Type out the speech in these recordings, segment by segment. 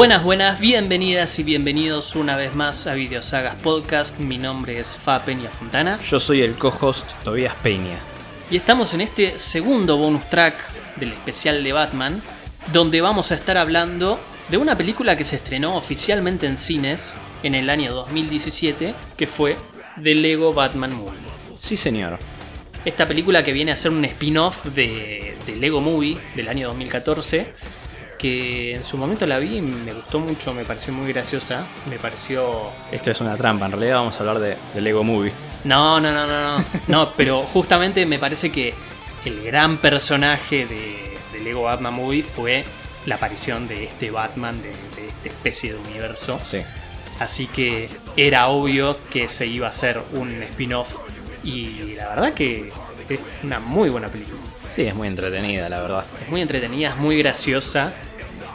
Buenas, buenas, bienvenidas y bienvenidos una vez más a Videosagas Podcast. Mi nombre es Fa Peña Fontana Yo soy el co-host Tobias Peña. y estamos en este segundo bonus track del especial de Batman, donde vamos a estar hablando de una película que se estrenó oficialmente en cines en el año 2017, que fue The Lego Batman Movie. Sí, señor. Esta película que viene a ser un spin-off de, de Lego Movie del año 2014, que en su momento la vi y me gustó mucho, me pareció muy graciosa, me pareció... Esto es una trampa. En realidad vamos a hablar de, de Lego Movie. No, no, no, no, no, no, pero justamente me parece que el gran personaje de, de Lego Batman Movie fue la aparición de este Batman, de, de esta especie de universo. Sí. Así que era obvio que se iba a hacer un spin-off y la verdad que es una muy buena película. Sí, es muy entretenida, la verdad. Es muy entretenida, es muy graciosa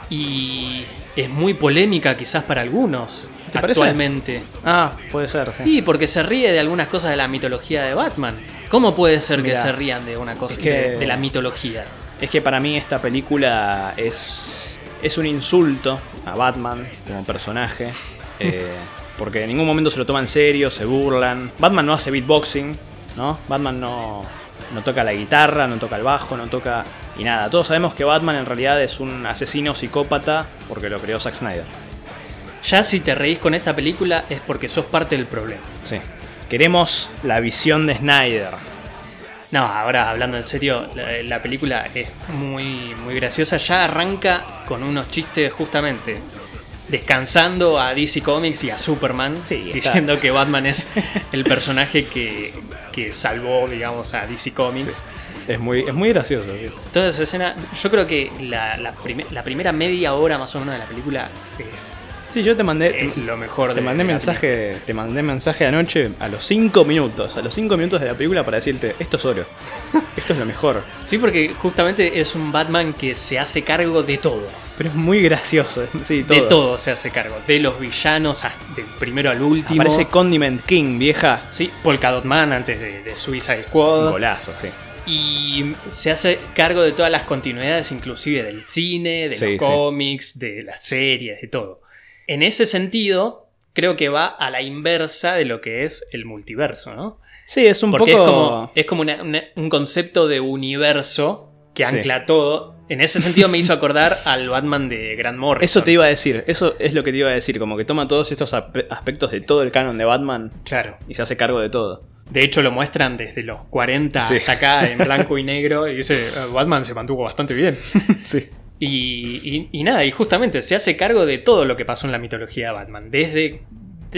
y es muy polémica quizás para algunos ¿Te parece? actualmente. Ah, puede ser, sí. Sí, porque se ríe de algunas cosas de la mitología de Batman. ¿Cómo puede ser que se rían de una cosa es que- de, de la mitología? Es que para mí esta película es, es un insulto a Batman como personaje. eh, porque en ningún momento se lo toma en serio, se burlan. Batman no hace beatboxing, ¿no? Batman no, no toca la guitarra, no toca el bajo, no toca... Y nada, todos sabemos que Batman en realidad es un asesino psicópata porque lo creó Zack Snyder. Ya si te reís con esta película es porque sos parte del problema. Sí. Queremos la visión de Snyder. No, ahora hablando en serio, la, la película es muy, muy graciosa. Ya arranca con unos chistes justamente descansando a DC Comics y a Superman, Sí, diciendo que Batman es el personaje que, que salvó, digamos, a DC Comics. Es muy, es muy gracioso, sí. Toda esa escena, yo creo que la, la prime- la primera media hora más o menos de la película es, Sí, yo te mandé, es lo mejor te de mandé de mensaje, te mandé mensaje anoche a los 5 minutos, a los 5 minutos de la película para decirte, esto es oro. Esto es lo mejor. Sí, porque justamente es un Batman que se hace cargo de todo. Pero es muy gracioso, sí, todo. De todo se hace cargo. De los villanos, hasta- del primero al último. Aparece Condiment King, vieja. Sí, Polka Dot Man antes de, de Suicide Squad. Golazo, sí. Y se hace cargo de todas las continuidades, inclusive del cine, de Sí, los sí. cómics, de las series, de todo. En ese sentido, creo que va a la inversa de lo que es el multiverso, ¿no? Sí, es un Porque poco... es como, es como una- una- un concepto de universo que Sí. ancla todo. En ese sentido me hizo acordar al Batman de Grant Morrison. Eso te iba a decir, eso es lo que te iba a decir, como que toma todos estos aspe- aspectos de todo el canon de Batman Claro. y se hace cargo de todo. De hecho, lo muestran desde los 40 Sí. hasta acá en blanco y negro. Y dice, "Eh, Batman se mantuvo bastante bien. Sí. Y, y- y nada, y justamente se hace cargo de todo lo que pasó en la mitología de Batman. Desde,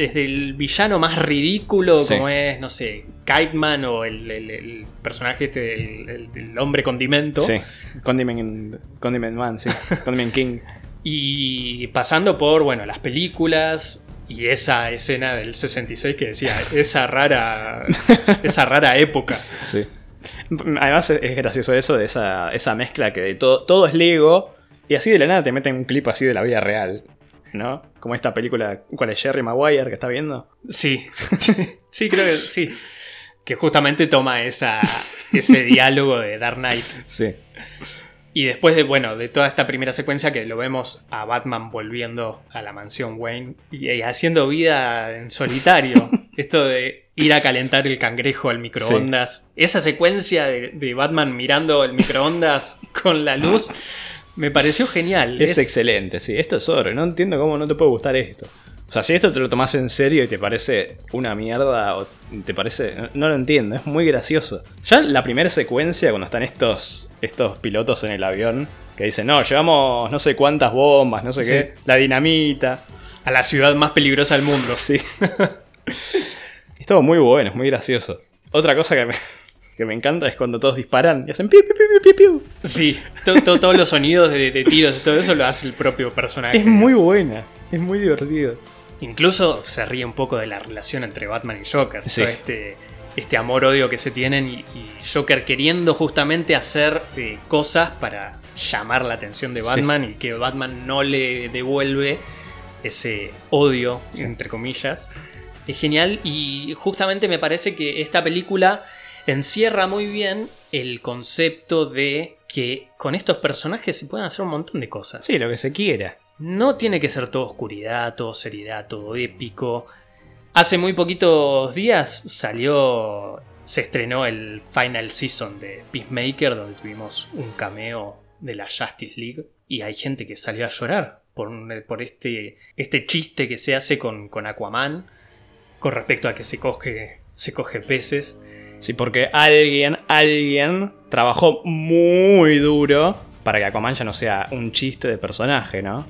desde el villano más ridículo, Sí. como es, no sé, Kite Man o el, el- el personaje este del, el- hombre condimento. Sí. Condiment, Condiment Man, sí. Condiment King. Y pasando por, bueno, las películas y esa escena del 66 que decía, esa rara, esa rara época. Sí. Además es es gracioso eso de esa, esa mezcla que de todo, todo es Lego y así de la nada te meten un clip así de la vida real, ¿no? Como esta película, ¿cuál es Jerry Maguire que está viendo? Sí, sí, creo que sí. Que justamente toma esa, ese diálogo de Dark Knight. Sí. Y después de, bueno, de toda esta primera secuencia que lo vemos a Batman volviendo a la mansión Wayne y, y haciendo vida en solitario. Esto de ir a calentar el cangrejo al microondas. Esa secuencia de, de Batman mirando el microondas con la luz me pareció genial. Es, excelente, sí. Esto es oro. No entiendo cómo no te puede gustar esto. O sea, si esto te lo tomas en serio y te parece una mierda o te parece... No, no lo entiendo, es muy gracioso. Ya la primera secuencia, cuando están estos, estos pilotos en el avión, que dicen, no, llevamos no sé cuántas bombas, no sé Sí. qué, la dinamita. a la ciudad más peligrosa del mundo. Sí. es todo muy bueno, es muy gracioso. Otra cosa que me, que me encanta es cuando todos disparan y hacen piu, piu, piu, piu, piu. Sí, to- to- todos los sonidos de, de tiros y todo eso lo hace el propio personaje. Es muy buena, es muy divertido. Incluso se ríe un poco de la relación entre Batman y Joker. Sí. Todo este, este amor-odio que se tienen y, y Joker queriendo justamente hacer eh, cosas para llamar la atención de Sí. Batman y que Batman no le devuelve ese odio, Sí. entre comillas. Es genial y justamente me parece que esta película encierra muy bien el concepto de que con estos personajes se pueden hacer un montón de cosas. Sí, lo que se quiera. no tiene que ser todo oscuridad, todo seriedad, todo épico. Hace muy poquitos días salió, se estrenó el final season de Peacemaker, donde tuvimos un cameo de la Justice League. Y hay gente que salió a llorar por, por este, este chiste que se hace con, con Aquaman con respecto a que se coge, se coge peces. Sí, porque alguien, alguien trabajó muy duro para que Aquaman ya no sea un chiste de personaje, ¿no?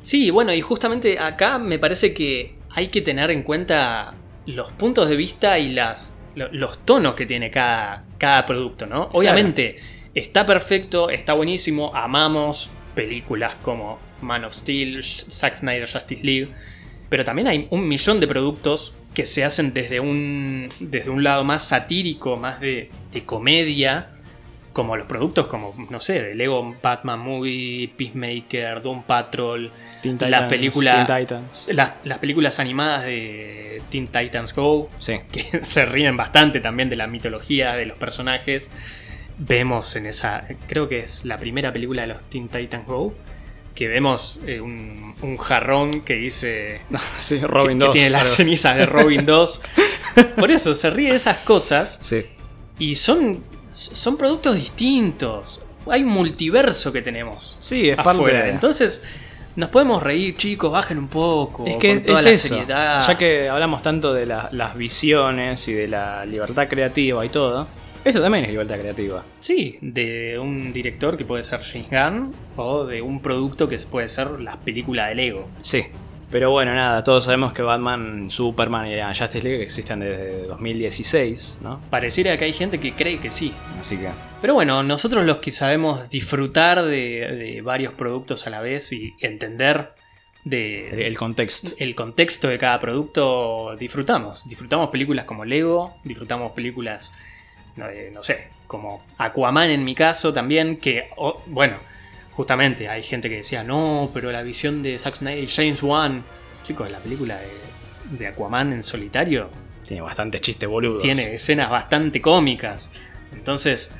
Sí, bueno, y justamente acá me parece que hay que tener en cuenta los puntos de vista y las, los tonos que tiene cada, cada producto, ¿no? Obviamente está perfecto, está buenísimo, amamos películas como Man of Steel, Zack Snyder Justice League, pero también hay un millón de productos que se hacen desde un, desde un lado más satírico, más de, comedia, como los productos como, no sé, de Lego Batman Movie, Peacemaker, Doom Patrol, las, películas, Las, películas animadas de Teen Titans Go, que se ríen bastante también de la mitología de los personajes. Vemos en esa, creo que es la primera película de los Teen Titans Go, que vemos eh, un, jarrón que dice. sí, Robin 2. Que tiene las cenizas de Robin 2. Por eso se ríe de esas cosas. Sí. Y son, son productos distintos. Hay un multiverso que tenemos. Sí, es parte Entonces. Nos podemos reír, chicos, bajen un poco. Es que con toda la seriedad. Ya que hablamos tanto de las visiones y de la libertad creativa y todo, esto también es libertad creativa. Sí, de un director que puede ser James Gunn o de un producto que puede ser la película de Lego. Sí. Pero bueno, nada, todos sabemos que Batman, Superman y Justice League existen desde 2016, ¿no? Pareciera que hay gente que cree que sí. Así que. Pero bueno, nosotros los que sabemos disfrutar de, varios productos a la vez y entender de el contexto. El contexto de cada producto disfrutamos. Disfrutamos películas como Lego, disfrutamos películas no sé, como Aquaman en mi caso también, que, bueno, justamente hay gente que decía, no, pero la visión de Zack Snyder, James Wan, chicos, la película de, Aquaman en solitario. Tiene bastante chiste boludo. Tiene escenas bastante cómicas. Entonces,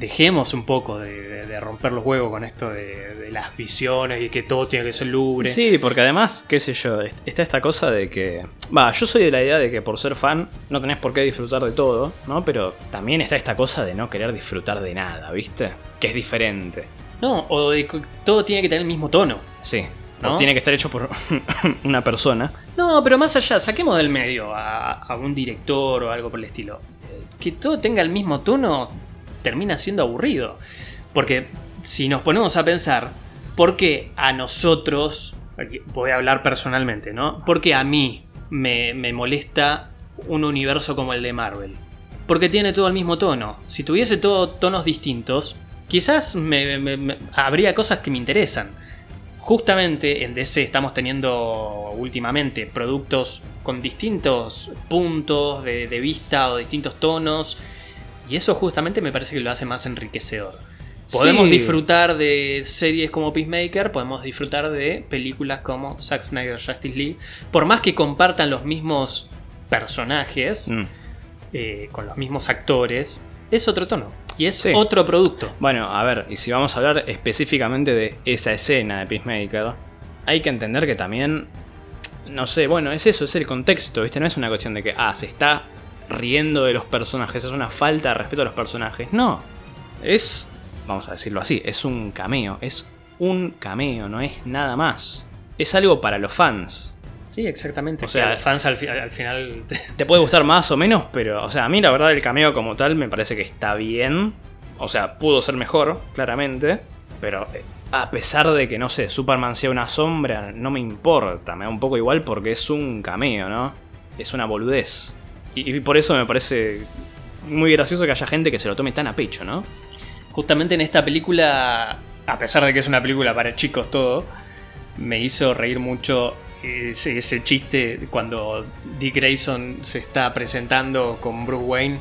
dejemos un poco de, romper los huevos con esto de, las visiones y que todo tiene que ser lubre. Sí, porque además, qué sé yo, está esta cosa de que. Va, yo soy de la idea de que por ser fan no tenés por qué disfrutar de todo, ¿no? Pero también está esta cosa de no querer disfrutar de nada, ¿viste? Que es diferente. No, o de que todo tiene que tener el mismo tono. Sí. ¿no? tiene que estar hecho por una persona. No, pero más allá, saquemos del medio a, a un director o algo por el estilo. Que todo tenga el mismo tono termina siendo aburrido. Porque si nos ponemos a pensar, ¿por qué a nosotros, voy a hablar personalmente, ¿no? ¿Por qué a mí me, molesta un universo como el de Marvel? Porque tiene todo el mismo tono. Si tuviese todos tonos distintos, quizás habría cosas que me interesan. Justamente en DC estamos teniendo últimamente productos con distintos puntos de vista o distintos tonos y eso justamente me parece que lo hace más enriquecedor. Podemos disfrutar de series como Peacemaker, podemos disfrutar de películas como Zack Snyder Justice League, por más que compartan los mismos personajes, mm. eh, con los mismos actores, es otro tono. Y es otro producto. Bueno, a ver, y si vamos a hablar específicamente de esa escena de Peacemaker, hay que entender que también, no sé, bueno, es eso, es el contexto, ¿viste? No es una cuestión de que, ah, se está riendo de los personajes, es una falta de respeto a los personajes. No, es, vamos a decirlo así, es un cameo, es un cameo, no es nada más. Es algo para los fans. Sí, exactamente. O sea, los fans al, final te puede gustar más o menos, pero, o sea, a mí la verdad el cameo como tal me parece que está bien. O sea, pudo ser mejor, claramente. Pero eh, a pesar de que, no sé, Superman sea una sombra, no me importa. Me da un poco igual porque es un cameo, ¿no? Es una boludez. Y, por eso me parece muy gracioso que haya gente que se lo tome tan a pecho, ¿no? Justamente en esta película, a pesar de que es una película para chicos todo, me hizo reír mucho ese, chiste cuando Dick Grayson se está presentando con Bruce Wayne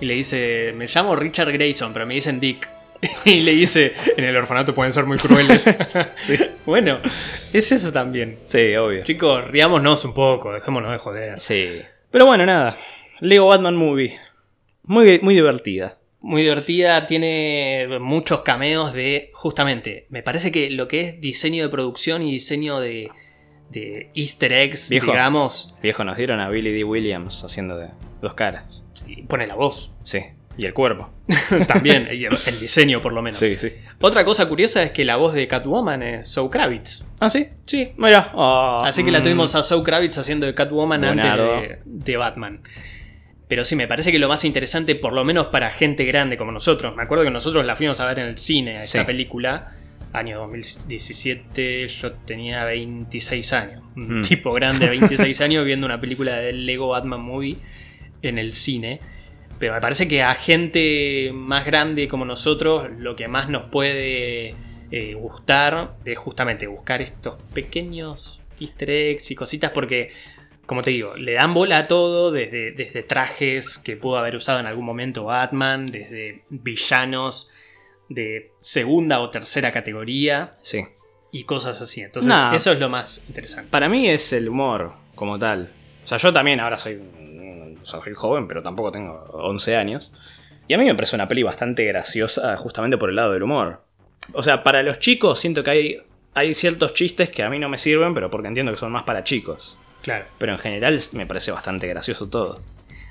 y le dice, me llamo Richard Grayson, pero me dicen Dick. y le dice, en el orfanato pueden ser muy crueles. Bueno, es eso también. Sí, obvio. Chicos, riámonos un poco, dejémonos de joder. Sí. Pero bueno, nada. Lego Batman Movie. Muy, muy divertida. muy divertida, tiene muchos cameos de, justamente, me parece que lo que es diseño de producción y diseño de, de easter eggs, Viejo. digamos, Viejo, nos dieron a Billy D. Williams haciendo de dos caras. y pone la voz Sí. Y el cuerpo. también, el, diseño por lo menos. Sí, sí. Otra cosa curiosa es que la voz de Catwoman es Zoe Kravitz. Ah, sí. Sí. Mira. ah, Así que la mm. tuvimos a Zoe Kravitz haciendo de Catwoman antes de, de Batman. Pero sí, me parece que lo más interesante, por lo menos para gente grande como nosotros, me acuerdo que nosotros la fuimos a ver en el cine, a esta Sí. película, año 2017, yo tenía 26 años. Un Mm. tipo grande de 26 años viendo una película del Lego Batman Movie en el cine. Pero me parece que a gente más grande como nosotros, lo que más nos puede eh, gustar es justamente buscar estos pequeños easter eggs y cositas porque, como te digo, le dan bola a todo, desde, desde trajes que pudo haber usado en algún momento Batman, desde villanos de segunda o tercera categoría Sí. y cosas así. Entonces, eso es lo más interesante. Para mí es el humor como tal. O sea, yo también ahora soy, soy joven, pero tampoco tengo 11 años. Y a mí me parece una peli bastante graciosa justamente por el lado del humor. O sea, para los chicos siento que hay, hay ciertos chistes que a mí no me sirven, pero porque entiendo que son más para chicos. Claro. Pero en general me parece bastante gracioso todo.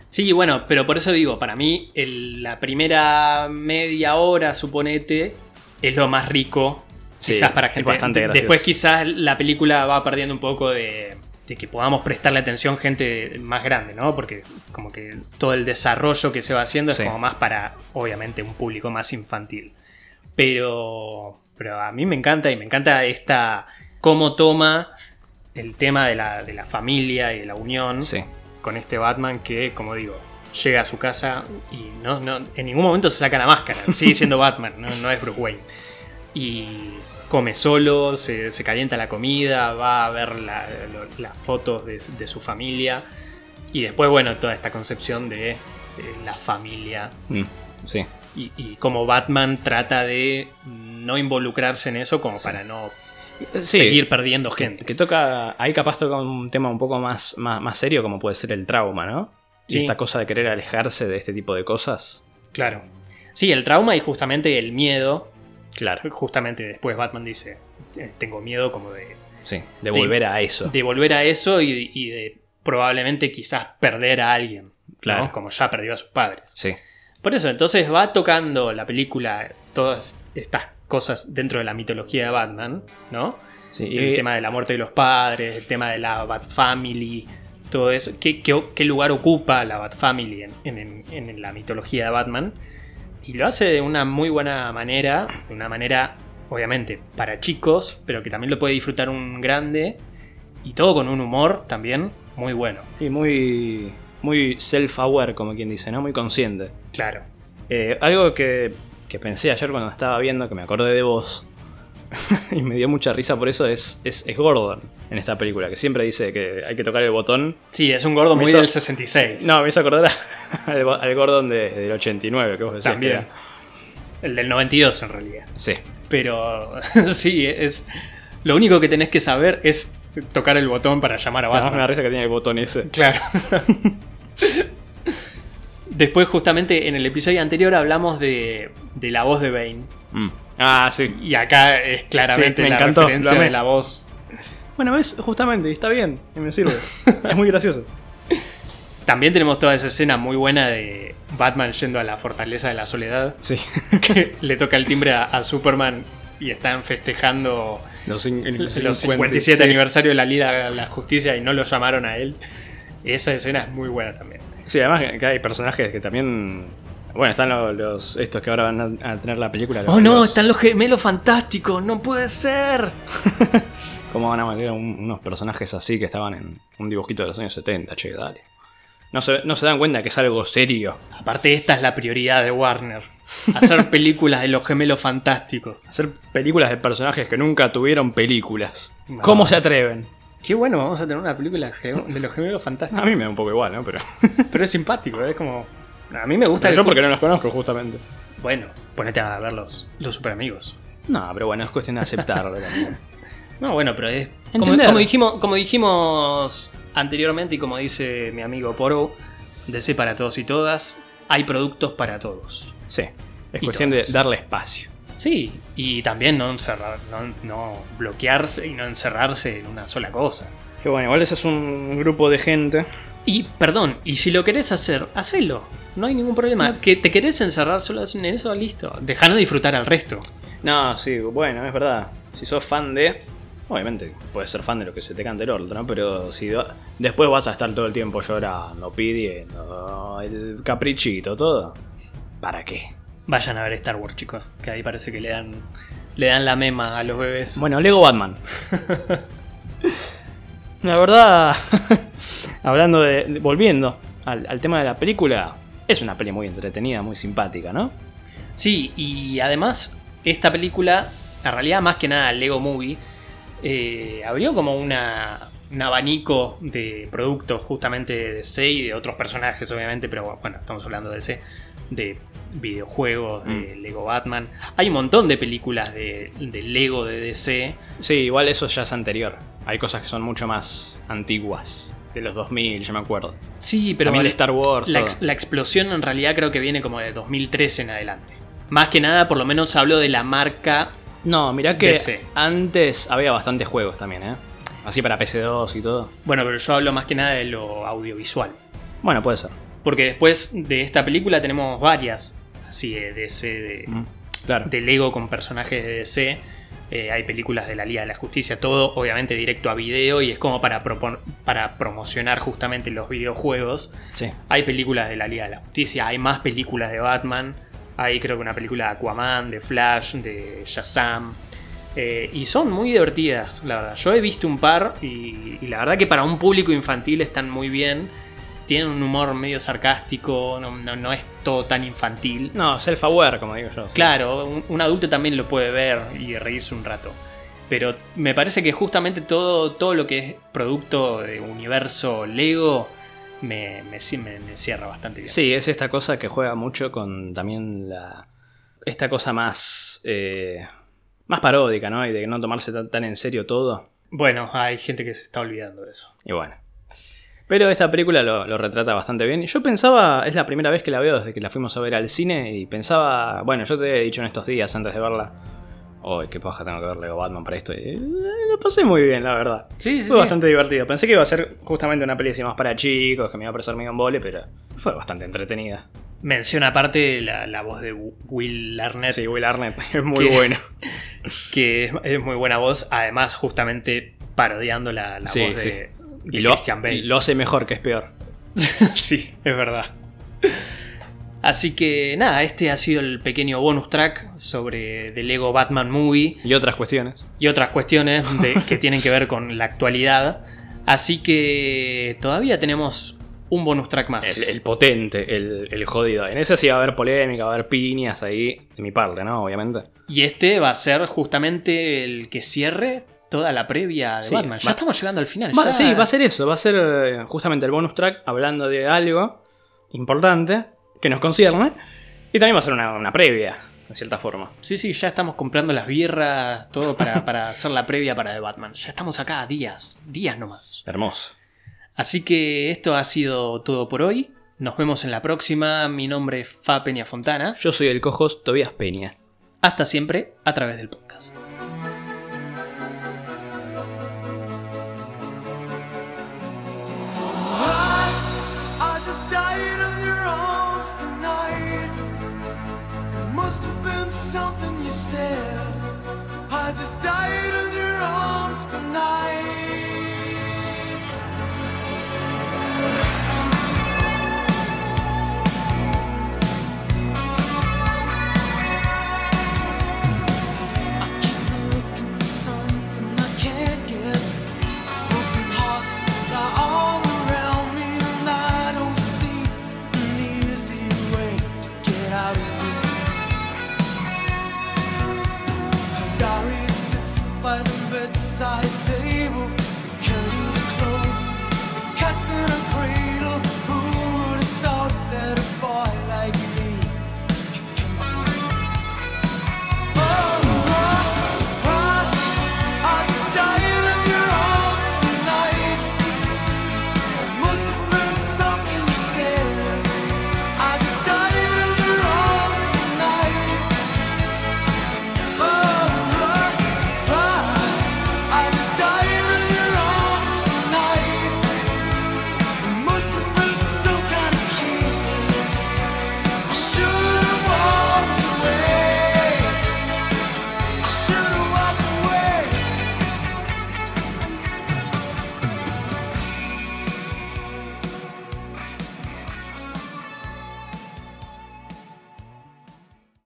Sí, bueno, pero por eso digo, para mí el- la primera media hora, suponete, es lo más rico. Sí, quizás para es gente. bastante de- gracioso. Después quizás la película va perdiendo un poco de, de que podamos prestarle atención gente más grande, ¿no? Porque como que todo el desarrollo que se va haciendo Sí. es como más para, obviamente, un público más infantil. Pero, pero a mí me encanta y me encanta esta cómo toma el tema de la, de la familia y de la unión Sí. con este Batman que, como digo, llega a su casa y no, no- en ningún momento se saca la máscara. Sigue siendo Batman, no, no es Bruce Wayne. Y come solo, se, se calienta la comida, va a ver la- lo- las fotos de, de su familia. Y después, bueno, toda esta concepción de, eh, la familia Mm, sí. y, y cómo Batman trata de no involucrarse en eso como para no Sí. seguir perdiendo gente. Que toca. Ahí capaz toca un tema un poco más, más, más serio, como puede ser el trauma, ¿no? Y Sí. esta cosa de querer alejarse de este tipo de cosas. Claro. Sí, el trauma y justamente el miedo Claro. justamente después Batman dice, "Eh, tengo miedo como de, Sí. De volver a eso. de volver a eso y, y de probablemente quizás perder a alguien, ¿no? Claro. como ya perdió a sus padres. Sí. Por eso, entonces va tocando la película todas estas cosas dentro de la mitología de Batman, ¿no? Sí, El tema de la muerte de los padres, el tema de la Bat Family, todo eso. ¿Qué, qué- qué lugar ocupa la Bat Family en, en- en la mitología de Batman? Y lo hace de una muy buena manera, de una manera, obviamente, para chicos, pero que también lo puede disfrutar un grande. Y todo con un humor también muy bueno. Sí, muy, muy self-aware, como quien dice, ¿no? Muy consciente. Claro. Eh, algo que, que pensé ayer cuando estaba viendo, que me acordé de vos, y me dio mucha risa por eso, es, es, es Gordon en esta película, que siempre dice que hay que tocar el botón. Sí, es un gordo Me muy hizo- del 66. No, me hizo acordar a- al, al Gordon de- del 89, que vos decías también. que era. El del 92 en realidad. Sí, Pero sí, es. Lo único que tenés que saber es tocar el botón para llamar a Batman. me da risa que tiene el botón ese. Claro. Después, justamente en el episodio anterior hablamos de, de la voz de Bane. Mm. Ah, sí. Y acá es claramente Sí, me la encantó, referencia de la voz. Bueno, ves, justamente, y está bien, y me sirve. es muy gracioso. También tenemos toda esa escena muy buena de Batman yendo a la fortaleza de la soledad. Sí. Que le toca el timbre a, a Superman y están festejando Los, los 50, 57 sí. aniversario de la Liga de la Justicia y no lo llamaron a él. Esa escena es muy buena también. Sí, además que hay personajes que también. Bueno, están los, los- estos que ahora van a, tener la película. los- Oh no, los- están los gemelos fantásticos, no puede ser. ¿Cómo van a meter un- unos personajes así que estaban en un dibujito de los años 70? Che, dale. No se, no se dan cuenta que es algo serio. Aparte, esta es la prioridad de Warner. Hacer películas de los gemelos fantásticos. Hacer películas de personajes que nunca tuvieron películas. No. ¿Cómo se atreven? Qué bueno, vamos a tener una película de los gemelos fantásticos. A mí me da un poco igual, ¿no? Pero. Pero es simpático, es como... A mí me gusta... Pero yo porque no los conozco, justamente. Bueno, ponete a ver los, los super amigos. No, pero bueno, es cuestión de aceptarlo también. No, bueno, pero es... Como, dijimos, como dijimos anteriormente y como dice mi amigo Poro, DC para todos y todas, hay productos para todos. Sí, es Y cuestión de darle espacio. Sí, y también no encerrar, no, no bloquearse y no encerrarse en una sola cosa. Que bueno, igual ese es un grupo de gente. Y perdón, y si lo querés hacer, hacelo. No hay ningún problema. Que te querés encerrar solo en eso, listo. Dejanos disfrutar al resto. No, sí, bueno, es verdad. Si sos fan de. Obviamente, puedes ser fan de lo que se te cante el orto, ¿no? Pero si después vas a estar todo el tiempo llorando, pidiendo, el caprichito, todo. ¿Para qué? Vayan a ver Star Wars, chicos. Que ahí parece que le dan, le dan la mema a los bebés. Bueno, Lego Batman. La verdad, hablando de. volviendo al, al tema de la película, es una peli muy entretenida, muy simpática, ¿no? Sí, y además, esta película, en realidad más que nada Lego Movie, eh, abrió como una, un abanico de productos justamente de DC y de otros personajes, obviamente, pero bueno, estamos hablando de DC, de videojuegos, de Lego Batman. Hay un montón de películas de, de Lego de DC. Sí, igual eso ya es anterior. Hay cosas que son mucho más antiguas. De los 2000, yo me acuerdo. Sí, pero También de Star Wars. la, ex- la explosión en realidad creo que viene como de 2013 en adelante. Más que nada, por lo menos hablo de la marca No, mirá que DC. antes había bastantes juegos también, ¿eh? Así para PC2 y todo. Bueno, pero yo hablo más que nada de lo audiovisual. Bueno, puede ser. Porque después de esta película tenemos varias, así de DC, de, Mm, Claro. de Lego con personajes de DC. Eh, hay películas de la Liga de la Justicia, todo obviamente directo a video y es como para, propon- para promocionar justamente los videojuegos. Sí. Hay películas de la Liga de la Justicia, hay más películas de Batman. Hay creo que una película de Aquaman, de Flash, de Shazam. Eh, y son muy divertidas, la verdad. Yo he visto un par y, y la verdad que para un público infantil están muy bien. Tienen un humor medio sarcástico, no, no- no es todo tan infantil. No, self-aware, como digo yo. Claro, un, un adulto también lo puede ver y reírse un rato. Pero me parece que justamente todo, todo lo que es producto de universo Lego me, me, me- me cierra bastante bien. Sí, es esta cosa que juega mucho con también la. Esta cosa más. eh, más paródica, ¿no? Y de no tomarse tan, tan en serio todo. Bueno, hay gente que se está olvidando de eso. Y bueno. Pero esta película lo, lo retrata bastante bien. Yo pensaba, es la primera vez que la veo desde que la fuimos a ver al cine. Y pensaba, bueno, yo te he dicho en estos días antes de verla. Uy, qué paja tengo que ver Lego Batman para esto. Y eh, lo pasé muy bien, la verdad. Sí, sí, Fue sí. bastante divertido. Pensé que iba a ser justamente una peli así más para chicos, que me iba a parecer medio embole, pero fue bastante entretenida. Menciona aparte la, la voz de Will Arnett, Sí, Will Arnett es muy bueno. que es, es muy buena voz, además justamente parodiando la, la Sí, voz sí. de Y lo, Christian Bale. y lo hace mejor, que es peor. sí, es verdad. Así que nada, este ha sido el pequeño bonus track sobre The Lego Batman Movie Y otras cuestiones. y otras cuestiones de- que tienen que ver con la actualidad. Así que todavía tenemos un bonus track más. El, el potente, el, el jodido. En ese sí va a haber polémica, va a haber piñas ahí, de mi parte, ¿no? Obviamente. Y este va a ser justamente el que cierre toda la previa de Sí, Batman. Ya va- estamos llegando al final. Va- ya- Sí, va a ser eso, va a ser eh, justamente el bonus track hablando de algo importante que nos concierne. Y también va a ser una, una previa, de cierta forma. Sí, sí, ya estamos comprando las birras, todo para, para hacer la previa para The Batman. Ya estamos acá, días, días nomás. Hermoso. Así que esto ha sido todo por hoy. Nos vemos en la próxima. Mi nombre es Fa Peña Fontana. Yo soy el cojos Tobias Peña. Hasta siempre a través del podcast.